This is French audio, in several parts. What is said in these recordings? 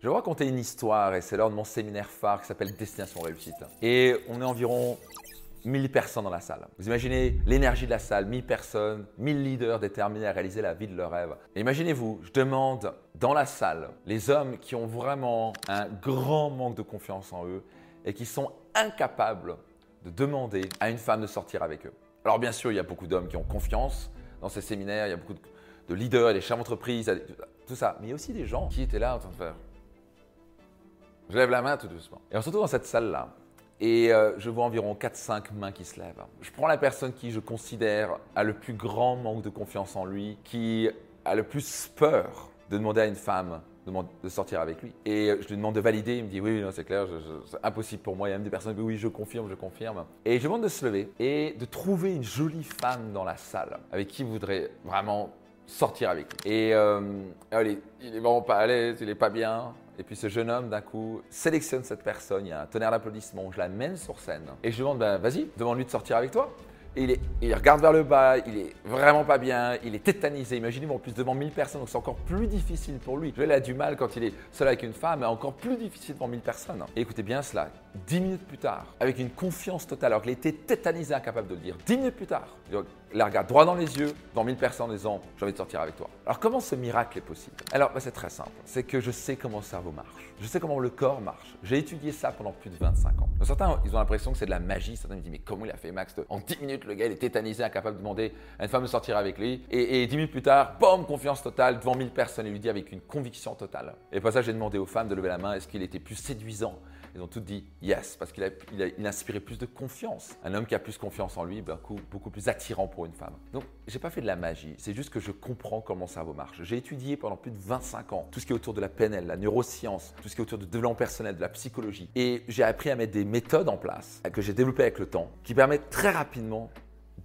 Je vais vous raconter une histoire et c'est lors de mon séminaire phare qui s'appelle Destination Réussite. Et on est environ 1000 personnes dans la salle. Vous imaginez l'énergie de la salle, 1000 personnes, 1000 leaders déterminés à réaliser la vie de leur rêve. Imaginez-vous, je demande dans la salle les hommes qui ont vraiment un grand manque de confiance en eux et qui sont incapables de demander à une femme de sortir avec eux. Alors bien sûr, il y a beaucoup d'hommes qui ont confiance dans ces séminaires, il y a beaucoup de, leaders, des chefs d'entreprise, tout ça. Mais il y a aussi des gens qui étaient là en train de faire je lève la main tout doucement. Et on se retrouve dans cette salle-là. Et euh, je vois environ 4-5 mains qui se lèvent. Je prends la personne qui, je considère, a le plus grand manque de confiance en lui, qui a le plus peur de demander à une femme de sortir avec lui. Et je lui demande de valider. Il me dit oui, c'est clair, c'est impossible pour moi. Il y a même des personnes qui disent oui, je confirme, je confirme. Et je demande de se lever et de trouver une jolie femme dans la salle avec qui vous voudrez vraiment sortir avec lui. Et euh, allez, il est vraiment pas à l'aise, il est pas bien. Et puis ce jeune homme, d'un coup, sélectionne cette personne, il y a un tonnerre d'applaudissements, je l'amène sur scène. Et je lui demande, ben, vas-y, demande-lui de sortir avec toi. Et il, est, il, regarde vers le bas, il est vraiment pas bien, il est tétanisé. Imaginez-vous en plus devant 1000 personnes, donc c'est encore plus difficile pour lui. Il a du mal quand il est seul avec une femme, mais encore plus difficile devant 1000 personnes. Écoutez bien cela, 10 minutes plus tard, avec une confiance totale, alors qu'il était tétanisé, incapable de le dire, 10 minutes plus tard, il la regarde droit dans les yeux, dans 1000 personnes, en disant J'ai envie de sortir avec toi. Alors, comment ce miracle est possible? Alors, bah, c'est très simple. C'est que je sais comment le cerveau marche. Je sais comment le corps marche. J'ai étudié ça pendant plus de 25 ans. certains, ils ont l'impression que c'est de la magie. Certains me disent Mais comment il a fait, Max En 10 minutes, le gars, il est tétanisé, incapable de demander à une femme de sortir avec lui? Et, et 10 minutes plus tard, boum, confiance totale, devant 1000 personnes. Il lui dit avec une conviction totale. Et pour ça, j'ai demandé aux femmes de lever la main Est-ce qu'il était plus séduisant ils ont tous dit yes, parce qu'il a, il inspirait plus de confiance. Un homme qui a plus confiance en lui, beaucoup, beaucoup plus attirant pour une femme. Donc, j'ai pas fait de la magie, c'est juste que je comprends comment le cerveau marche. J'ai étudié pendant plus de 25 ans tout ce qui est autour de la PNL, la neuroscience, tout ce qui est autour du développement personnel, de la psychologie. Et j'ai appris à mettre des méthodes en place que j'ai développées avec le temps qui permettent très rapidement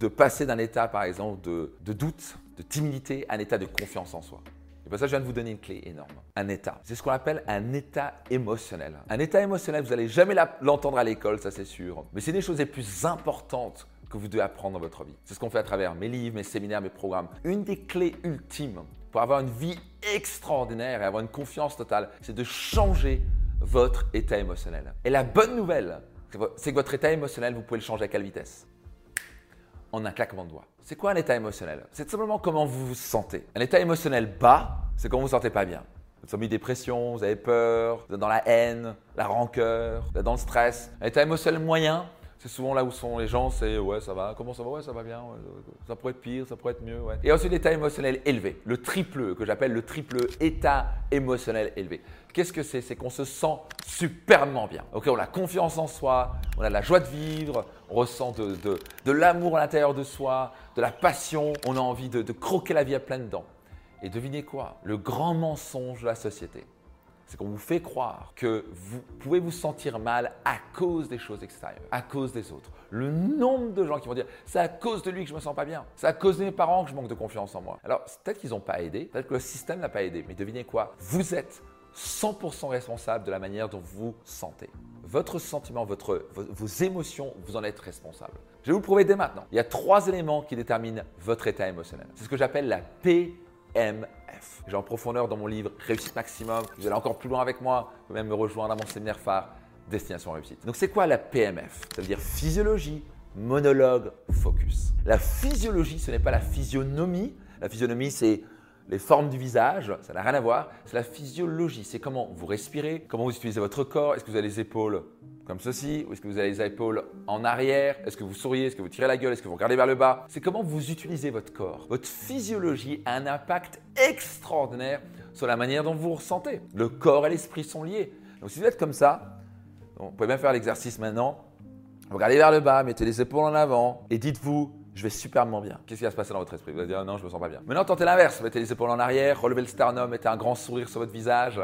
de passer d'un état, par exemple, de, de doute, de timidité à un état de confiance en soi. Et pour ça, je viens de vous donner une clé énorme. Un état. C'est ce qu'on appelle un état émotionnel. Un état émotionnel, vous n'allez jamais l'entendre à l'école, ça c'est sûr. Mais c'est des choses les plus importantes que vous devez apprendre dans votre vie. C'est ce qu'on fait à travers mes livres, mes séminaires, mes programmes. Une des clés ultimes pour avoir une vie extraordinaire et avoir une confiance totale, c'est de changer votre état émotionnel. Et la bonne nouvelle, c'est que votre état émotionnel, vous pouvez le changer à quelle vitesse? En un claquement de doigts. C'est quoi un état émotionnel? C'est simplement comment vous vous sentez. Un état émotionnel bas, c'est quand vous ne vous sentez pas bien. Vous êtes en dépression, vous avez peur, vous êtes dans la haine, la rancœur, vous êtes dans le stress. Un état émotionnel moyen, c'est souvent là où sont les gens, c'est ouais, ça va, comment ça va, ouais, ça va bien, ça pourrait être pire, ça pourrait être mieux. Et ensuite, l'état émotionnel élevé, le triple, que j'appelle le triple état émotionnel élevé. Qu'est-ce que c'est? C'est qu'on se sent superbement bien. On a confiance en soi, on a la joie de vivre, on ressent de, de, l'amour à l'intérieur de soi, de la passion, on a envie de, de croquer la vie à pleines dents. Et devinez quoi Le grand mensonge de la société, c'est qu'on vous fait croire que vous pouvez vous sentir mal à cause des choses extérieures, à cause des autres. Le nombre de gens qui vont dire c'est à cause de lui que je me sens pas bien, c'est à cause de mes parents que je manque de confiance en moi. Alors peut-être qu'ils n'ont pas aidé, peut-être que le système n'a pas aidé, mais devinez quoi Vous êtes 100% responsable de la manière dont vous sentez. Votre sentiment, votre, vos, émotions, vous en êtes responsable. Je vais vous le prouver dès maintenant. Il y a trois éléments qui déterminent votre état émotionnel. C'est ce que j'appelle la PMF. J'ai en profondeur dans mon livre Réussite Maximum. Vous allez encore plus loin avec moi. Vous pouvez même me rejoindre à mon séminaire phare Destination Réussite. Donc c'est quoi la PMF Ça veut dire physiologie, monologue, focus. La physiologie, ce n'est pas la physionomie. La physionomie, c'est les formes du visage, ça n'a rien à voir. C'est la physiologie, c'est comment vous respirez, comment vous utilisez votre corps. Est-ce que vous avez les épaules comme ceci Ou est-ce que vous avez les épaules en arrière Est-ce que vous souriez Est-ce que vous tirez la gueule Est-ce que vous regardez vers le bas C'est comment vous utilisez votre corps. Votre physiologie a un impact extraordinaire sur la manière dont vous vous ressentez. Le corps et l'esprit sont liés. Donc si vous êtes comme ça, vous pouvez même faire l'exercice maintenant. Regardez vers le bas, mettez les épaules en avant et dites-vous je vais superbement bien. Qu'est-ce qui va se passer dans votre esprit? Vous allez dire non, je me sens pas bien. Maintenant, tentez l'inverse. Mettez les épaules en arrière, relevez le sternum, mettez un grand sourire sur votre visage.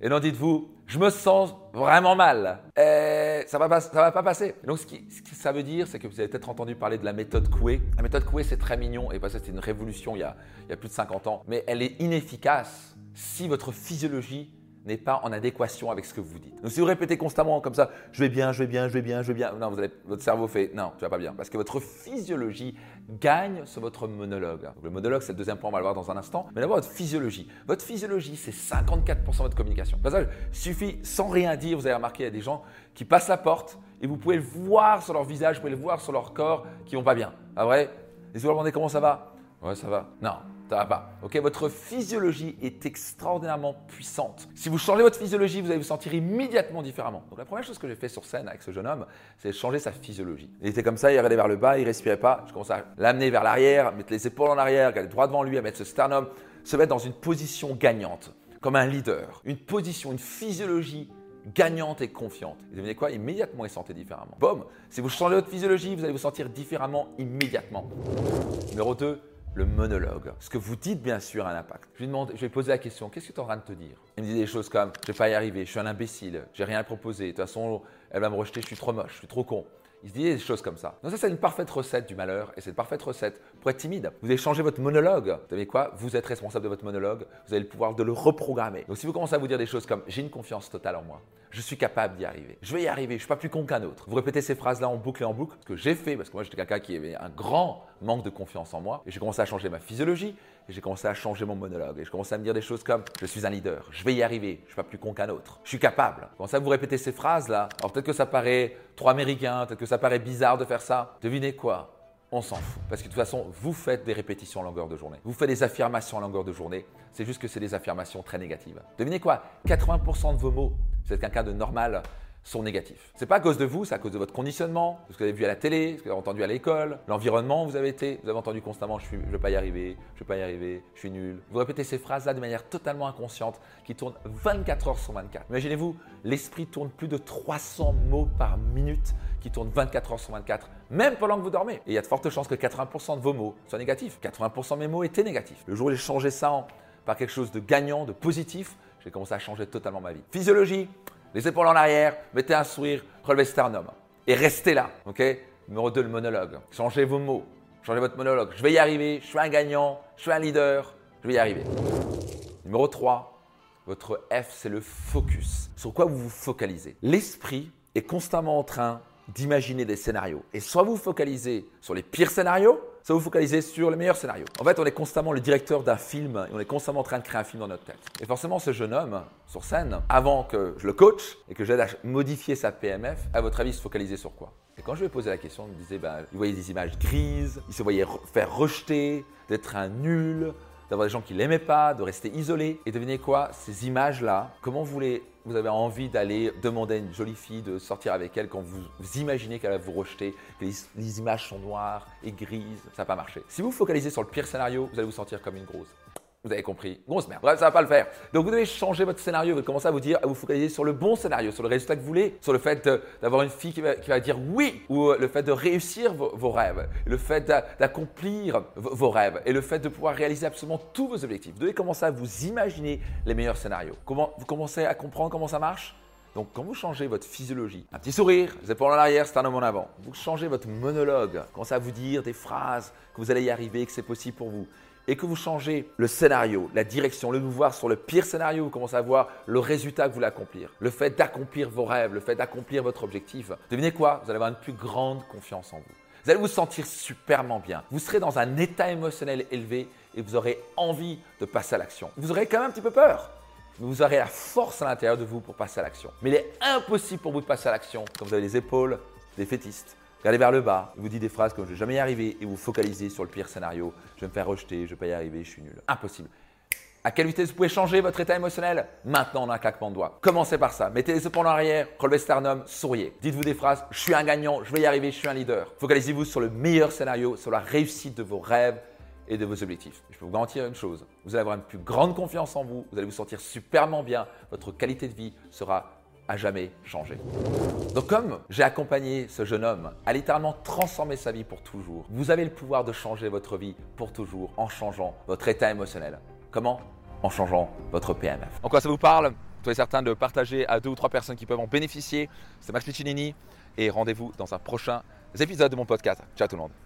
Et non, dites-vous, je me sens vraiment mal. Et ça va pas, ça va pas passer. donc, ce, qui, que ça veut dire, c'est que vous avez peut-être entendu parler de la méthode Coué. La méthode Coué, c'est très mignon. Et ça, c'était une révolution il y a plus de 50 ans. Mais elle est inefficace si votre physiologie n'est pas en adéquation avec ce que vous dites. Donc si vous répétez constamment comme ça, je vais bien, je vais bien, je vais bien, je vais bien, non, vous allez, votre cerveau fait non, tu vas pas bien, parce que votre physiologie gagne sur votre monologue. le monologue, c'est le deuxième point, on va le voir dans un instant. Mais d'abord, votre physiologie. Votre physiologie, c'est 54% de votre communication. Il suffit, sans rien dire, vous avez remarqué, il y a des gens qui passent la porte et vous pouvez le voir sur leur visage, vous pouvez le voir sur leur corps, qui vont pas bien. Ah vrai Et si vous leur demandez comment ça va? Ouais, ça va. Non, ça va pas. Ok, votre physiologie est extraordinairement puissante. Si vous changez votre physiologie, vous allez vous sentir immédiatement différemment. Donc la première chose que j'ai fait sur scène avec ce jeune homme, c'est changer sa physiologie. Il était comme ça, il regardait vers le bas, il respirait pas. Je commence à l'amener vers l'arrière, mettre les épaules en arrière, regarder droit devant lui, à mettre ce sternum, se mettre dans une position gagnante, comme un leader. Une position, une physiologie gagnante et confiante. Et devinez quoi? Immédiatement, il se sentait différemment. Boum Si vous changez votre physiologie, vous allez vous sentir différemment immédiatement. Numéro 2, le monologue. Ce que vous dites, bien sûr, a un impact. Je lui demande, je vais poser la question, qu'est-ce que tu es en train de te dire? Il me dit des choses comme, je vais pas y arriver, je suis un imbécile, j'ai rien à proposer, de toute façon, elle va me rejeter, je suis trop moche, je suis trop con. Il se dit des choses comme ça. Donc ça, c'est une parfaite recette du malheur et c'est une parfaite recette pour être timide. Vous allez changer votre monologue. Vous savez quoi? Vous êtes responsable de votre monologue. Vous avez le pouvoir de le reprogrammer. Donc si vous commencez à vous dire des choses comme j'ai une confiance totale en moi, je suis capable d'y arriver, je vais y arriver, je suis pas plus con qu'un autre. Vous répétez ces phrases-là en boucle et en boucle, ce que j'ai fait parce que moi j'étais quelqu'un qui avait un grand manque de confiance en moi et j'ai commencé à changer ma physiologie et j'ai commencé à changer mon monologue. Et je commençais à me dire des choses comme Je suis un leader, je vais y arriver, je suis pas plus con qu'un autre, je suis capable. Quand ça vous répétez ces phrases-là, alors peut-être que ça paraît trop américain, peut-être que ça paraît bizarre de faire ça. Devinez quoi? On s'en fout. Parce que de toute façon, vous faites des répétitions en longueur de journée. Vous faites des affirmations en longueur de journée. C'est juste que c'est des affirmations très négatives. Devinez quoi? 80% de vos mots, vous êtes quelqu'un de normal, sont négatifs. C'est pas à cause de vous, c'est à cause de votre conditionnement, ce que vous avez vu à la télé, ce que vous avez entendu à l'école, l'environnement où vous avez été. Vous avez entendu constamment je ne vais pas y arriver, je ne vais pas y arriver, je suis nul. Vous répétez ces phrases-là de manière totalement inconsciente qui tournent 24 heures sur 24. Imaginez-vous, l'esprit tourne plus de 300 mots par minute qui tournent 24 heures sur 24, même pendant que vous dormez. Et il y a de fortes chances que 80% de vos mots soient négatifs. 80% de mes mots étaient négatifs. Le jour où j'ai changé ça par quelque chose de gagnant, de positif, j'ai commencé à changer totalement ma vie. Physiologie, les épaules en arrière, mettez un sourire, relevez sternum. Et restez là, ok? Numéro 2, le monologue. Changez vos mots, changez votre monologue. Je vais y arriver, je suis un gagnant, je suis un leader, je vais y arriver. Numéro 3, votre F, c'est le focus. Sur quoi vous vous focalisez? L'esprit est constamment en train d'imaginer des scénarios. Et soit vous focalisez sur les pires scénarios, soit vous focalisez sur les meilleurs scénarios. En fait, on est constamment le directeur d'un film et on est constamment en train de créer un film dans notre tête. Et forcément, ce jeune homme, sur scène, avant que je le coach et que j'aide à modifier sa PMF, à votre avis, se focalisait sur quoi? Et quand je lui ai posé la question, il me disait, bah, il voyait des images grises, il se voyait faire rejeter, d'être un nul, d'avoir des gens qui l'aimaient pas, de rester isolé. Et devinez quoi Ces images-là, comment vous vous avez envie d'aller demander à une jolie fille de sortir avec elle quand vous, imaginez qu'elle va vous rejeter, que les, images sont noires et grises, ça va pas marcher. Si vous focalisez sur le pire scénario, vous allez vous sentir comme une grosse. Vous avez compris Grosse merde. Bref, ça va pas le faire. Donc vous devez changer votre scénario. Vous commencez à vous dire, à vous focaliser sur le bon scénario, sur le résultat que vous voulez, sur le fait d'avoir une fille qui va, dire oui, ou euh, le fait de réussir vos, rêves, le fait d'accomplir vos rêves, et le fait de pouvoir réaliser absolument tous vos objectifs. Vous devez commencer à vous imaginer les meilleurs scénarios. Vous commencez à comprendre comment ça marche? Donc, quand vous changez votre physiologie, un petit sourire, les épaules en arrière, c'est un homme en avant. Vous changez votre monologue, commencez à vous dire des phrases que vous allez y arriver, que c'est possible pour vous et que vous changez le scénario, la direction, le voir sur le pire scénario, vous commencez à voir le résultat que vous voulez accomplir, le fait d'accomplir vos rêves, le fait d'accomplir votre objectif, devinez quoi? Vous allez avoir une plus grande confiance en vous. Vous allez vous sentir superment bien. Vous serez dans un état émotionnel élevé et vous aurez envie de passer à l'action. Vous aurez quand même un petit peu peur, mais vous aurez la force à l'intérieur de vous pour passer à l'action. Mais il est impossible pour vous de passer à l'action quand vous avez les épaules des fétistes, Regardez vers le bas, vous dites des phrases comme je ne vais jamais y arriver et vous focalisez sur le pire scénario. Je vais me faire rejeter, je ne vais pas y arriver, je suis nul. Impossible. À quelle vitesse vous pouvez changer votre état émotionnel? Maintenant, en un claquement de doigts. Commencez par ça. Mettez les épaules en arrière, relevez sternum, souriez. Dites-vous des phrases Je suis un gagnant, je vais y arriver, je suis un leader. Focalisez-vous sur le meilleur scénario, sur la réussite de vos rêves et de vos objectifs. Je peux vous garantir une chose vous allez avoir une plus grande confiance en vous, vous allez vous sentir superment bien, votre qualité de vie sera à jamais changé. Donc comme j'ai accompagné ce jeune homme à littéralement transformer sa vie pour toujours, vous avez le pouvoir de changer votre vie pour toujours en changeant votre état émotionnel. Comment? En changeant votre PMF. En quoi ça vous parle? Soyez certain de partager à deux ou trois personnes qui peuvent en bénéficier. C'est Max Piccinini et rendez-vous dans un prochain épisode de mon podcast. Ciao tout le monde.